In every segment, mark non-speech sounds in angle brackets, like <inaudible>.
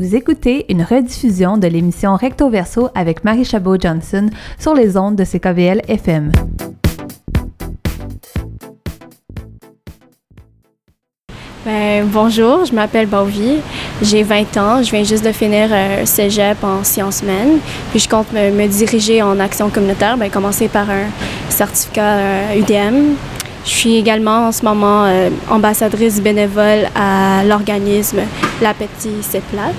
Vous écoutez une rediffusion de l'émission Recto Verso avec Marie Chabot-Johnson sur les ondes de CKVL FM. Ben, bonjour, je m'appelle Bauvi, j'ai 20 ans, je viens juste de finir euh, cégep en sciences humaines, puis je compte me, diriger en action communautaire, ben, commencer par un certificat UDM. Euh, je suis également en ce moment euh, ambassadrice bénévole à l'organisme La Petite C'est Plate.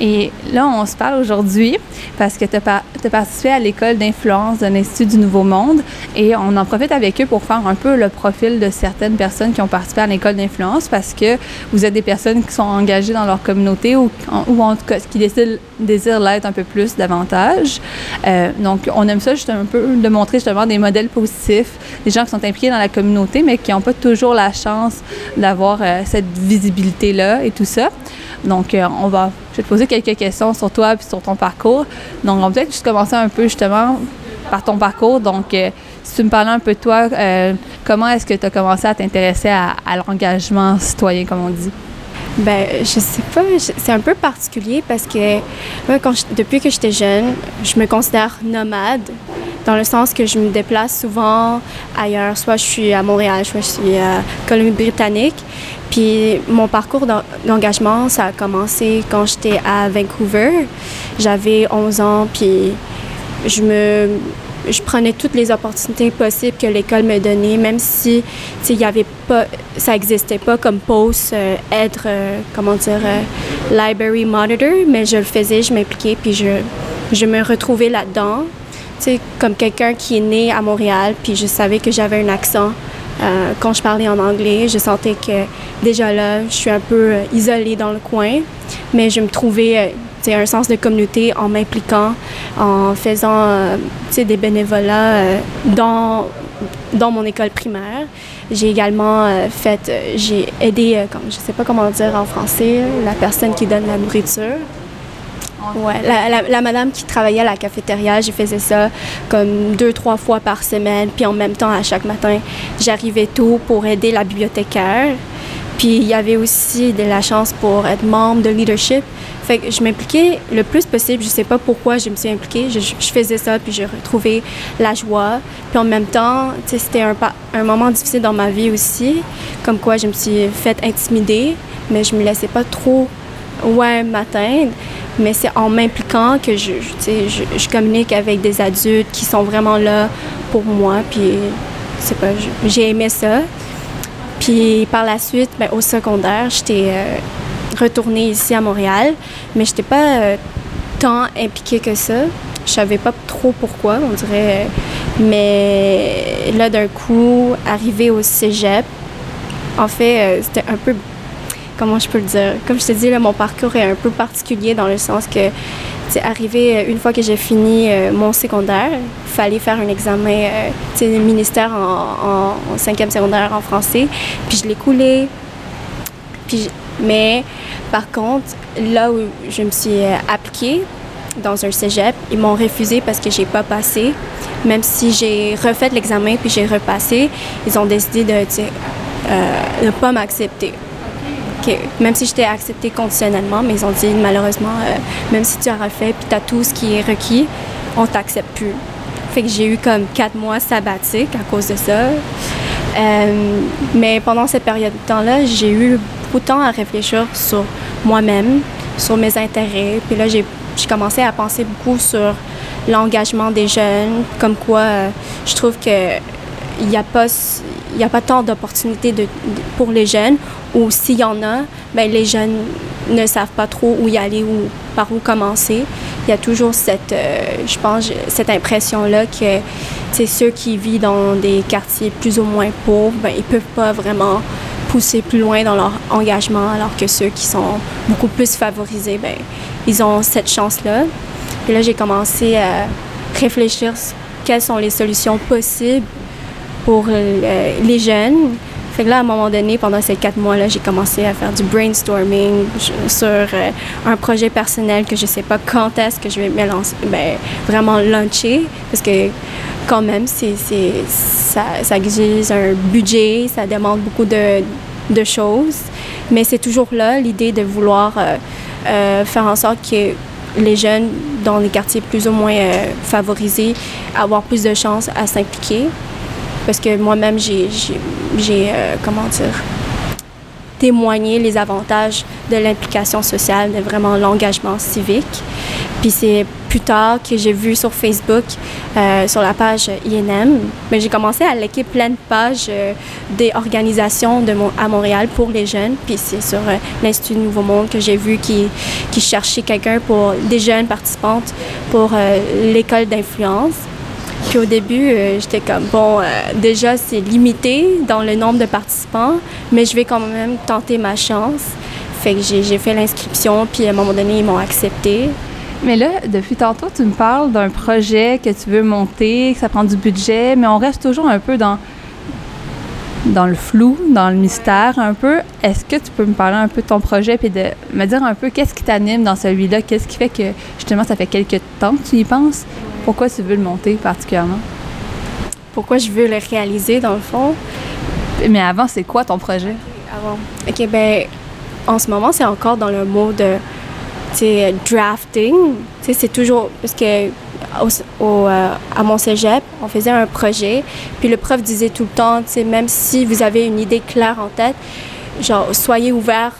Et là, on se parle aujourd'hui parce que tu as, participé à l'école d'influence de l'Institut du Nouveau Monde et on en profite avec eux pour faire un peu le profil de certaines personnes qui ont participé à l'école d'influence parce que vous êtes des personnes qui sont engagées dans leur communauté ou, ou en tout cas qui décident, désirent l'être un peu plus davantage. Euh, donc, on aime ça juste un peu de montrer justement des modèles positifs, des gens qui sont impliqués dans la communauté mais qui n'ont pas toujours la chance d'avoir euh, cette visibilité-là et tout ça. Donc, euh, on va, je vais te poser quelques questions sur toi et sur ton parcours. Donc, on va peut-être juste commencer un peu justement par ton parcours. Donc, euh, si tu me parlais un peu de toi, euh, comment est-ce que tu as commencé à t'intéresser à, l'engagement citoyen, comme on dit? Ben, je sais pas, c'est un peu particulier parce que quand depuis que j'étais jeune, je me considère nomade dans le sens que je me déplace souvent ailleurs. Soit je suis à Montréal, soit je suis à Colombie-Britannique. Puis mon parcours d'engagement, ça a commencé quand j'étais à Vancouver. J'avais 11 ans, puis je me je prenais toutes les opportunités possibles que l'école me donnait, même si y avait pas, ça n'existait pas comme poste, euh, être, euh, comment dire, euh, library monitor, mais je le faisais, je m'impliquais, puis je, je me retrouvais là-dedans comme quelqu'un qui est né à Montréal, puis je savais que j'avais un accent. Euh, quand je parlais en anglais, je sentais que déjà là, je suis un peu euh, isolée dans le coin, mais je me trouvais euh, un sens de communauté en m'impliquant, en faisant des bénévolats dans, dans mon école primaire. J'ai également fait, j'ai aidé, comme, je sais pas comment dire en français, la personne qui donne la nourriture. Ouais, la, madame qui travaillait à la cafétéria, je faisais ça comme deux, trois fois par semaine. Puis en même temps, à chaque matin, j'arrivais tôt pour aider la bibliothécaire. Puis il y avait aussi de la chance pour être membre de leadership. Fait que je m'impliquais le plus possible. Je sais pas pourquoi je me suis impliquée. Je, faisais ça, puis j'ai retrouvé la joie. Puis en même temps, c'était un, un moment difficile dans ma vie aussi, comme quoi je me suis fait intimider, mais je me laissais pas trop ouais, m'atteindre mais c'est en m'impliquant que je, je, je, communique avec des adultes qui sont vraiment là pour moi. Puis, c'est pas, j'ai aimé ça. Puis par la suite, ben, au secondaire, j'étais euh, retournée ici à Montréal, mais j'étais pas euh, tant impliquée que ça. Je savais pas trop pourquoi, on dirait. Mais là, d'un coup, arrivé au cégep, en fait, euh, c'était un peu comment je peux le dire? Comme je te dis, mon parcours est un peu particulier dans le sens que c'est arrivé euh, une fois que j'ai fini euh, mon secondaire, fallait faire un examen euh, ministère en, cinquième secondaire en français, puis je l'ai coulé. Puis, mais par contre, là où je me suis appliquée dans un cégep, ils m'ont refusé parce que j'ai pas passé. Même si j'ai refait l'examen puis j'ai repassé, ils ont décidé de ne pas m'accepter même si j'étais acceptée conditionnellement, mais ils ont dit malheureusement, euh, même si tu as refait puis tu as tout ce qui est requis, on t'accepte plus. Fait que j'ai eu comme quatre mois sabbatiques à cause de ça. Euh, mais pendant cette période de temps-là, j'ai eu beaucoup de temps à réfléchir sur moi-même, sur mes intérêts. Puis là, j'ai commencé à penser beaucoup sur l'engagement des jeunes, comme quoi euh, je trouve que il n'y a pas il n'y a pas tant d'opportunités pour les jeunes, ou s'il y en a, ben, les jeunes ne savent pas trop où y aller ou par où commencer. Il y a toujours cette, euh, je pense, cette impression-là que c'est ceux qui vivent dans des quartiers plus ou moins pauvres, ben, ils peuvent pas vraiment pousser plus loin dans leur engagement, alors que ceux qui sont beaucoup plus favorisés, ben, ils ont cette chance-là. Et là, j'ai commencé à réfléchir quelles sont les solutions possibles pour euh, les jeunes. Fait que là, à un moment donné, pendant ces quatre mois-là, j'ai commencé à faire du brainstorming sur euh, un projet personnel que je sais pas quand est-ce que je vais me ben, vraiment lancer, parce que quand même, c'est, ça, ça exige un budget, ça demande beaucoup de, de choses, mais c'est toujours là l'idée de vouloir euh, faire en sorte que les jeunes dans les quartiers plus ou moins favorisés avoir plus de chances à s'impliquer. Parce que moi-même, j'ai, euh, comment dire, témoigné les avantages de l'implication sociale, de vraiment l'engagement civique. Puis c'est plus tard que j'ai vu sur Facebook, euh, sur la page INM, mais j'ai commencé à liker plein de pages euh, des organisations à Montréal pour les jeunes. Puis c'est sur euh, l'Institut Nouveau Monde que j'ai vu qui, qui cherchait quelqu'un pour des jeunes participantes pour l'école d'influence. Puis au début, euh, j'étais comme, bon, euh, déjà, c'est limité dans le nombre de participants, mais je vais quand même tenter ma chance. Fait que j'ai fait l'inscription, puis à un moment donné, ils m'ont accepté. Mais là, depuis tantôt, tu me parles d'un projet que tu veux monter, que ça prend du budget, mais on reste toujours un peu dans, dans le flou, dans le mystère un peu. Est-ce que tu peux me parler un peu de ton projet et de me dire un peu qu'est-ce qui t'anime dans celui-là? Qu'est-ce qui fait que, justement, ça fait quelques temps que tu y penses? Pourquoi tu veux le monter particulièrement? Pourquoi je veux le réaliser, dans le fond? Mais avant, c'est quoi ton projet? Avant. OK, ben, en ce moment, c'est encore dans le mot de, sais, drafting. C'est toujours, parce que au, au, euh, à mon cégep, on faisait un projet, puis le prof disait tout le temps, même si vous avez une idée claire en tête, genre, soyez ouvert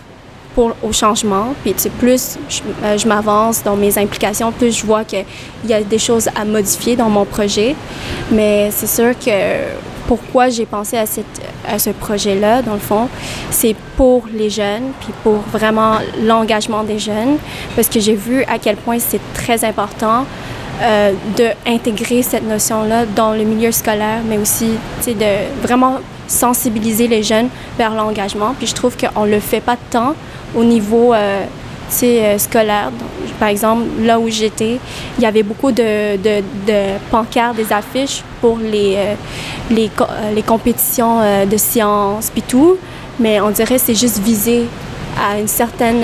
au changement. Puis, tu sais, plus je, euh, je m'avance dans mes implications, plus je vois qu'il y a des choses à modifier dans mon projet. Mais c'est sûr que pourquoi j'ai pensé à, ce projet-là, dans le fond, c'est pour les jeunes, puis pour vraiment l'engagement des jeunes, parce que j'ai vu à quel point c'est très important euh, d'intégrer cette notion-là dans le milieu scolaire, mais aussi de vraiment sensibiliser les jeunes vers l'engagement. Puis je trouve qu'on ne le fait pas tant au niveau euh, euh, scolaire. Donc, par exemple, là où j'étais, il y avait beaucoup de, de, de pancartes, des affiches pour les, euh, les, euh, les compétitions de sciences, puis tout. Mais on dirait que c'est juste visé à une certaine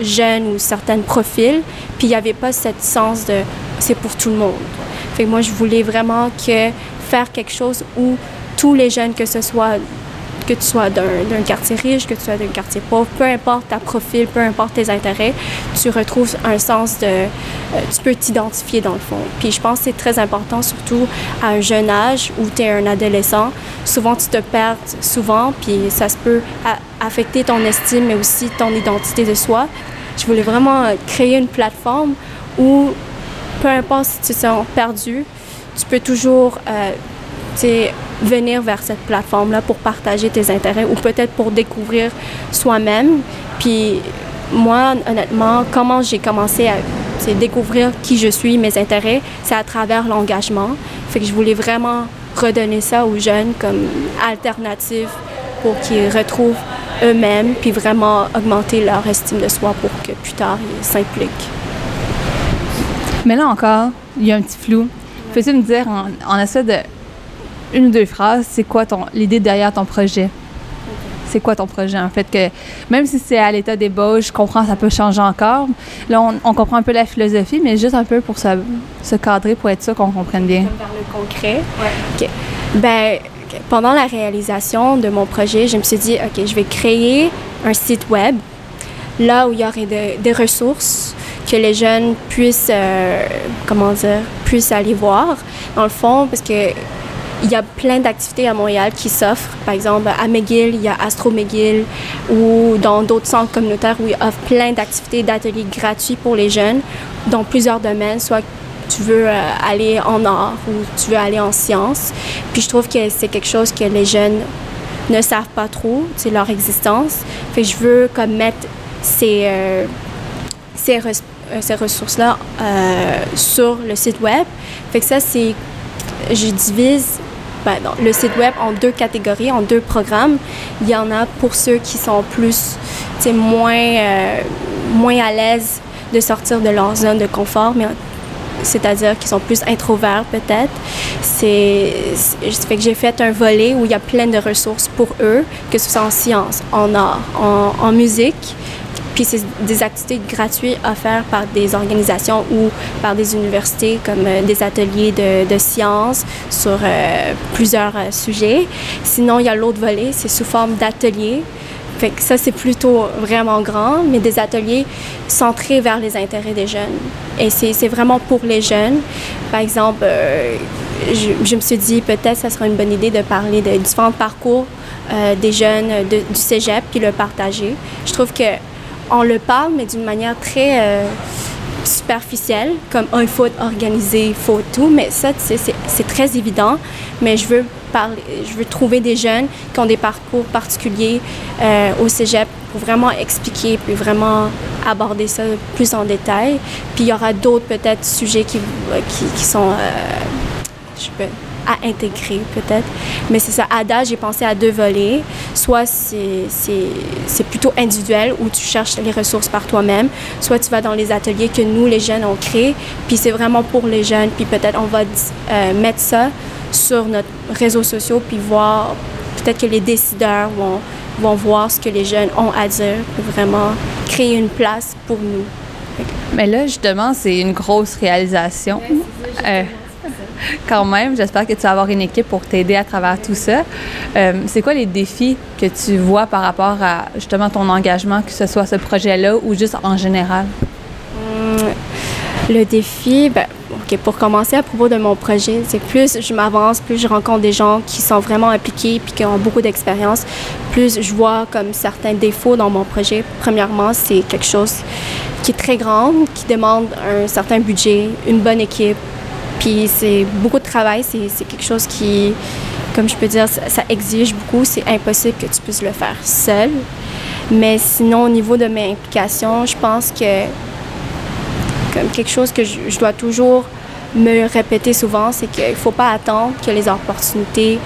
jeune ou certains profils. Puis il n'y avait pas cette sens de c'est pour tout le monde. Fait moi, je voulais vraiment que faire quelque chose où tous les jeunes, que ce soit que tu sois d'un quartier riche, que tu sois d'un quartier pauvre, peu importe ta profil, peu importe tes intérêts, tu retrouves un sens de... euh, tu peux t'identifier dans le fond. Puis je pense que c'est très important, surtout à un jeune âge où tu es un adolescent. Souvent, tu te perds souvent, puis ça se peut affecter ton estime, mais aussi ton identité de soi. Je voulais vraiment créer une plateforme où, peu importe si tu te sens perdu, tu peux toujours euh, venir vers cette plateforme-là pour partager tes intérêts ou peut-être pour découvrir soi-même. Puis moi, honnêtement, comment j'ai commencé à découvrir qui je suis, mes intérêts, c'est à travers l'engagement. Fait que je voulais vraiment redonner ça aux jeunes comme alternative pour qu'ils retrouvent eux-mêmes, puis vraiment augmenter leur estime de soi pour que plus tard ils s'impliquent. Mais là encore, il y a un petit flou. Peux-tu me dire en, en de une ou deux phrases, c'est quoi ton l'idée derrière ton projet? C'est quoi ton projet en fait que même si c'est à l'état d'ébauche, je comprends ça peut changer encore. Là on, on comprend un peu la philosophie, mais juste un peu pour se, se cadrer pour être sûr qu'on comprenne bien. Vers le concret. OK. Ben, ok. pendant la réalisation de mon projet, je me suis dit, OK, je vais créer un site web là où il y aurait de- des ressources que les jeunes puissent, euh, comment dire, puissent aller voir. Dans le fond, parce que il y a plein d'activités à Montréal qui s'offrent. Par exemple, à McGill, il y a Astro McGill ou dans d'autres centres communautaires où ils offrent plein d'activités, d'ateliers gratuits pour les jeunes dans plusieurs domaines, soit tu veux euh, aller en art ou tu veux aller en sciences. Puis je trouve que c'est quelque chose que les jeunes ne savent pas trop, c'est leur existence. Fait que je veux comme mettre ces, euh, ces, res- euh, ces ressources-là sur le site web. Fait que ça, c'est... Je divise ben, le site web en deux catégories, en deux programmes. Il y en a pour ceux qui sont plus, moins, euh, moins à l'aise de sortir de leur zone de confort, mais c'est-à-dire qu'ils sont plus introverts peut-être. C'est, fait que j'ai fait un volet où il y a plein de ressources pour eux, que ce soit en sciences, en art, en musique. Puis c'est des activités gratuites offertes par des organisations ou par des universités comme euh, des ateliers de, sciences sur euh, plusieurs euh, sujets. Sinon, il y a l'autre volet, c'est sous forme d'ateliers. Fait que ça, c'est plutôt vraiment grand, mais des ateliers centrés vers les intérêts des jeunes. Et c'est vraiment pour les jeunes. Par exemple, je, me suis dit peut-être ça serait une bonne idée de parler de différents parcours des jeunes du cégep puis le partager. Je trouve que on le parle, mais d'une manière très euh, superficielle, comme oh, il organisé, il faut tout, mais ça, c'est très évident. Mais je veux parler, je veux trouver des jeunes qui ont des parcours particuliers euh, au cégep pour vraiment expliquer puis vraiment aborder ça plus en détail. Puis il y aura d'autres peut-être sujets qui, sont, euh, je peux, à intégrer peut-être. Mais c'est ça, ADA, j'ai pensé à deux volets. Soit c'est plutôt individuel où tu cherches les ressources par toi-même, soit tu vas dans les ateliers que nous, les jeunes, on crée, puis c'est vraiment pour les jeunes, puis peut-être on va euh, mettre ça sur notre réseaux sociaux, puis voir, peut-être que les décideurs vont, vont voir ce que les jeunes ont à dire pour vraiment créer une place pour nous. Mais là, justement, c'est une grosse réalisation. <laughs> quand même. J'espère que tu vas avoir une équipe pour t'aider à travers tout ça. Euh, c'est quoi les défis que tu vois par rapport à justement ton engagement, que ce soit ce projet-là ou juste en général? Hum, le défi, ben, pour commencer à propos de mon projet, c'est plus je m'avance, plus je rencontre des gens qui sont vraiment impliqués puis qui ont beaucoup d'expérience, plus je vois comme certains défauts dans mon projet. Premièrement, c'est quelque chose qui est très grand, qui demande un certain budget, une bonne équipe, puis c'est beaucoup de travail, c'est quelque chose qui, comme je peux dire, ça, exige beaucoup. C'est impossible que tu puisses le faire seul. Mais sinon, au niveau de mes implications, je pense que comme quelque chose que je, dois toujours me répéter souvent, c'est qu'il ne faut pas attendre que les opportunités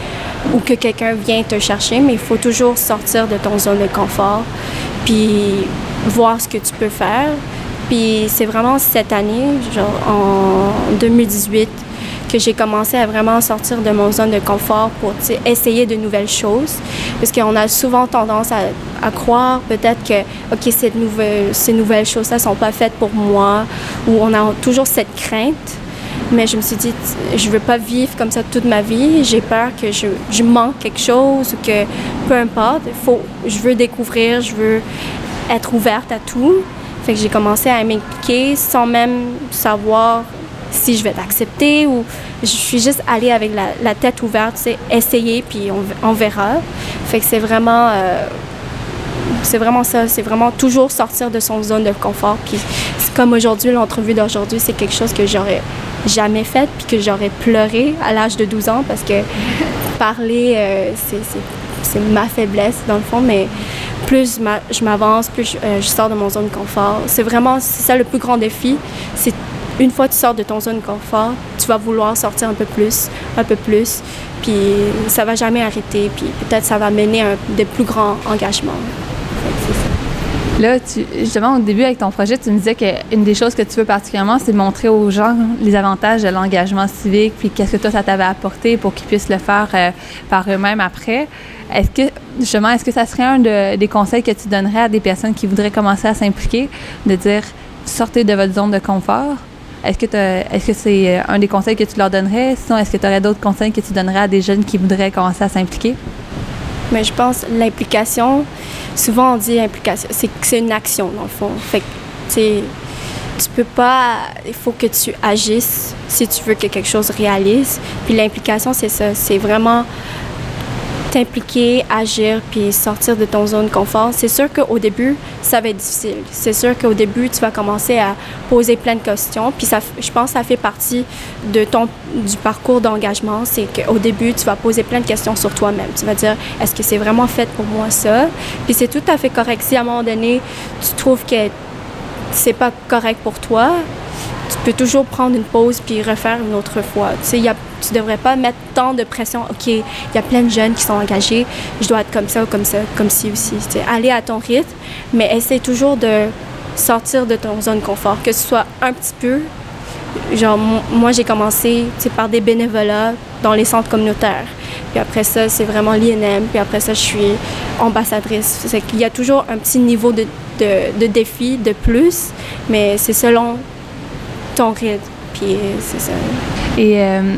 ou que quelqu'un vienne te chercher, mais il faut toujours sortir de ton zone de confort, puis voir ce que tu peux faire, puis c'est vraiment cette année, genre en 2018, que j'ai commencé à vraiment sortir de mon zone de confort pour essayer de nouvelles choses. Parce qu'on a souvent tendance à, croire peut-être que, OK, ces nouvelles, choses-là ne sont pas faites pour moi, ou on a toujours cette crainte. Mais je me suis dit, je ne veux pas vivre comme ça toute ma vie. J'ai peur que je, je manque quelque chose ou que peu importe. Faut, je veux découvrir, je veux être ouverte à tout. Fait que j'ai commencé à m'impliquer sans même savoir si je vais t'accepter ou je suis juste allée avec la, tête ouverte, essayer puis on, verra. Fait que c'est vraiment euh, c'est vraiment ça, c'est vraiment toujours sortir de son zone de confort. Puis comme aujourd'hui, l'entrevue d'aujourd'hui, c'est quelque chose que j'aurais jamais fait puis que j'aurais pleuré à l'âge de 12 ans parce que parler, euh, c'est ma faiblesse dans le fond, mais plus je m'avance, plus euh, je, sors de mon zone de confort. C'est vraiment, ça le plus grand défi. C'est une fois que tu sors de ton zone de confort, tu vas vouloir sortir un peu plus, un peu plus, puis ça va jamais arrêter, puis peut-être ça va mener à des plus grands engagements. Là, justement, au début, avec ton projet, tu me disais qu'une des choses que tu veux particulièrement, c'est montrer aux gens les avantages de l'engagement civique, puis qu'est-ce que toi, ça t'avait apporté pour qu'ils puissent le faire euh, par eux-mêmes après. Est-ce que, justement, est-ce que ça serait un des conseils que tu donnerais à des personnes qui voudraient commencer à s'impliquer, de dire sortez de votre zone de confort? Est-ce que, est-ce que c'est euh, un des conseils que tu leur donnerais? Sinon, est-ce que tu aurais d'autres conseils que tu donnerais à des jeunes qui voudraient commencer à s'impliquer? Mais je pense l'implication, souvent on dit implication, c'est c'est une action dans le fond. Fait que, tu tu peux pas, il faut que tu agisses si tu veux que quelque chose réalise. Puis l'implication, c'est ça, c'est vraiment t'impliquer, agir, puis sortir de ton zone de confort, c'est sûr qu'au début, ça va être difficile. C'est sûr qu'au début, tu vas commencer à poser plein de questions, puis ça, je pense que ça fait partie de ton, du parcours d'engagement, c'est qu'au début, tu vas poser plein de questions sur toi-même. Tu vas dire, est-ce que c'est vraiment fait pour moi ça? Puis c'est tout à fait correct. Si à un moment donné, tu trouves que c'est pas correct pour toi, tu peux toujours prendre une pause puis refaire une autre fois. Tu sais, y a, tu devrais pas mettre tant de pression. OK, il y a plein de jeunes qui sont engagés, je dois être comme ça ou comme ça, comme ci aussi. Aller à ton rythme, mais essaie toujours de sortir de ton zone confort, que ce soit un petit peu. Genre, moi, j'ai commencé par des bénévolats dans les centres communautaires. Puis après ça, c'est vraiment l'INM. Puis après ça, je suis ambassadrice. C'est qu'il y a toujours un petit niveau de, de, de défi de plus, mais c'est selon ton rythme. Puis c'est ça. Et euh,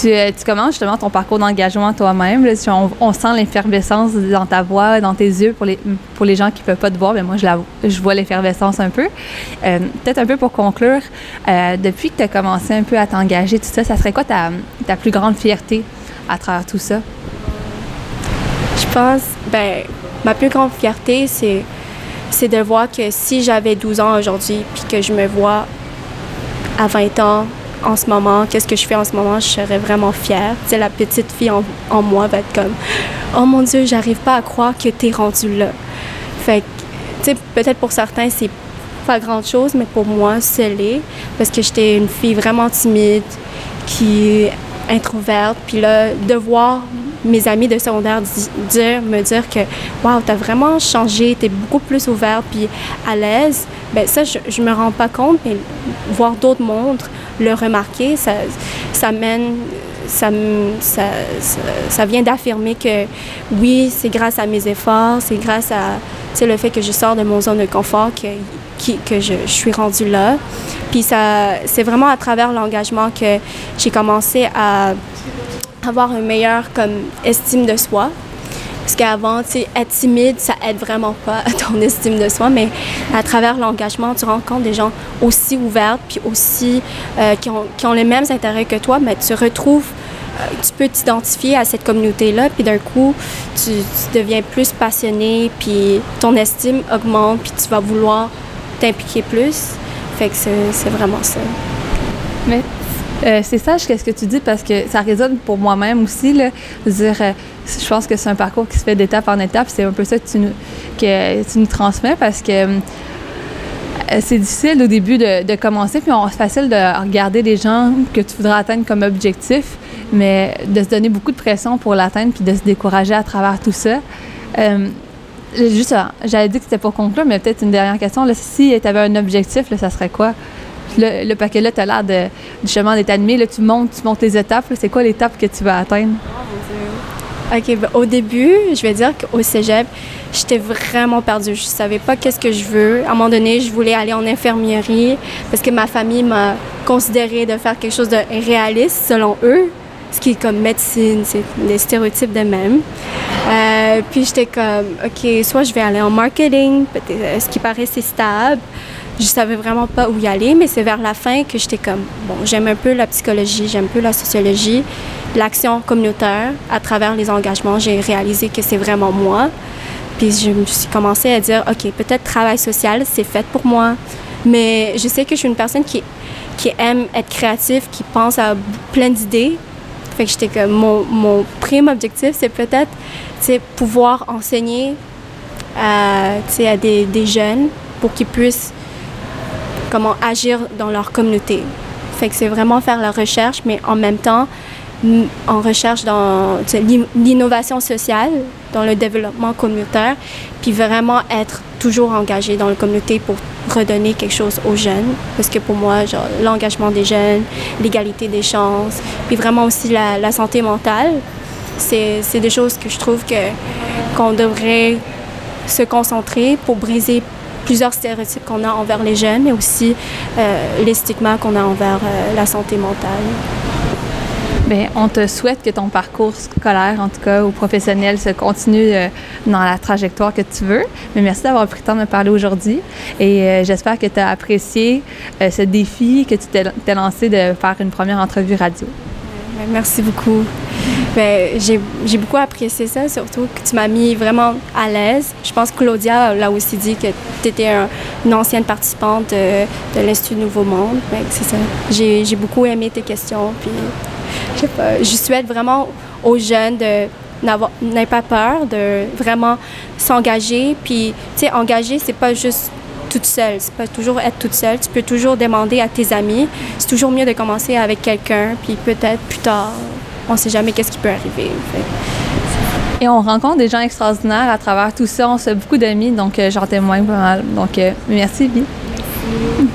tu, euh, tu commences justement ton parcours d'engagement toi-même. On, sent l'effervescence dans ta voix, dans tes yeux. Pour les, pour les gens qui ne peuvent pas te voir, mais moi, je, la, je vois l'effervescence un peu. Euh, Peut-être un peu pour conclure, euh, depuis que tu as commencé un peu à t'engager, tout ça, ça serait quoi ta, ta plus grande fierté à travers tout ça? Je pense, ben, ma plus grande fierté, c'est, c'est de voir que si j'avais 12 ans aujourd'hui, puis que je me vois à 20 ans, en ce moment, qu'est-ce que je fais en ce moment, je serais vraiment fière. Sais, la petite fille en, moi va être comme, oh mon Dieu, j'arrive pas à croire que t'es rendu là. Fait que, peut-être pour certains, c'est pas grand-chose, mais pour moi, c'est l'est, parce que j'étais une fille vraiment timide, qui est introverte, puis là, de voir mes amis de secondaire di- dire, me dire que waouh, t'as vraiment changé, t'es beaucoup plus ouverte puis à l'aise. Ben ça, je, je me rends pas compte, mais voir d'autres mondes le remarquer, ça, ça mène, ça, ça, ça, vient d'affirmer que oui, c'est grâce à mes efforts, c'est grâce à le fait que je sors de mon zone de confort que, que je, suis rendue là. Puis c'est vraiment à travers l'engagement que j'ai commencé à avoir une meilleure comme estime de soi. Parce qu'avant, tu sais, être timide, ça aide vraiment pas à ton estime de soi, mais à travers l'engagement, tu rencontres des gens aussi ouverts, puis aussi euh, qui, ont, qui ont les mêmes intérêts que toi, mais tu retrouves, euh, tu peux t'identifier à cette communauté-là, puis d'un coup, tu, deviens plus passionné, puis ton estime augmente, puis tu vas vouloir t'impliquer plus. Fait que c'est c'est vraiment ça. Mais euh, c'est sage qu'est-ce que tu dis parce que ça résonne pour moi-même aussi. Là, dire, euh, je pense que c'est un parcours qui se fait d'étape en étape. C'est un peu ça que tu nous, transmets parce que euh, c'est difficile au début de, commencer, puis c'est facile de regarder les gens que tu voudrais atteindre comme objectif, mais de se donner beaucoup de pression pour l'atteindre, puis de se décourager à travers tout ça. Juste, j'avais dit que c'était pour conclure, mais peut-être une dernière question. Si tu avais un objectif, là, ça serait quoi? Le, paquet là, tu as l'air de, justement d'être animé. Là, tu montes, tu montes les étapes. C'est quoi l'étape que tu vas atteindre? OK, ben, au début, je vais dire qu'au cégep, j'étais vraiment perdue. Je savais pas qu'est-ce que je veux. À un moment donné, je voulais aller en infirmerie parce que ma famille m'a considéré de faire quelque chose de réaliste selon eux, ce qui est comme médecine, c'est des stéréotypes de même. Euh, puis j'étais comme, OK, soit je vais aller en marketing, euh, ce qui paraissait stable. Je savais vraiment pas où y aller, mais c'est vers la fin que j'étais comme, bon, j'aime un peu la psychologie, j'aime un peu la sociologie, l'action communautaire. À travers les engagements, j'ai réalisé que c'est vraiment moi. Puis je me suis commencé à dire, OK, peut-être travail social, c'est fait pour moi. Mais je sais que je suis une personne qui, qui aime être créative, qui pense à plein d'idées. Fait que j'étais comme, mon, mon prime objectif, c'est peut-être, pouvoir enseigner à, sais, à des, des jeunes pour qu'ils puissent comment agir dans leur communauté. C'est vraiment faire la recherche, mais en même temps, en recherche dans l'innovation sociale, dans le développement communautaire, puis vraiment être toujours engagé dans la communauté pour redonner quelque chose aux jeunes. Parce que pour moi, l'engagement des jeunes, l'égalité des chances, puis vraiment aussi la, la santé mentale, c'est des choses que je trouve que qu'on devrait se concentrer pour briser plusieurs stéréotypes qu'on a envers les jeunes, mais aussi euh, les stigmas qu'on a envers euh, la santé mentale. Bien, on te souhaite que ton parcours scolaire, en tout cas, ou professionnel, se continue euh, dans la trajectoire que tu veux. Mais merci d'avoir pris le temps de me parler aujourd'hui. Et j'espère que tu as apprécié ce défi que tu t'es lancé de faire une première entrevue radio. Merci beaucoup. Ben, j'ai beaucoup apprécié ça, surtout que tu m'as mis vraiment à l'aise. Je pense que Claudia l'a aussi dit que tu étais une ancienne participante de, de l'Institut Nouveau Monde. Ben, c'est ça. J'ai j'ai beaucoup aimé tes questions. Puis, je je souhaite vraiment aux jeunes de n'avoir n'aient pas peur de vraiment s'engager. Puis, tu sais, engager, c'est pas juste toute seule. C'est pas toujours être toute seule. Tu peux toujours demander à tes amis. C'est toujours mieux de commencer avec quelqu'un, puis peut-être plus tard, on sait jamais qu'est-ce qui peut arriver. Fait. Et on rencontre des gens extraordinaires à travers tout ça. On se fait beaucoup d'amis, donc euh, j'en témoigne pas mal. Donc, euh, merci, Vi. Merci.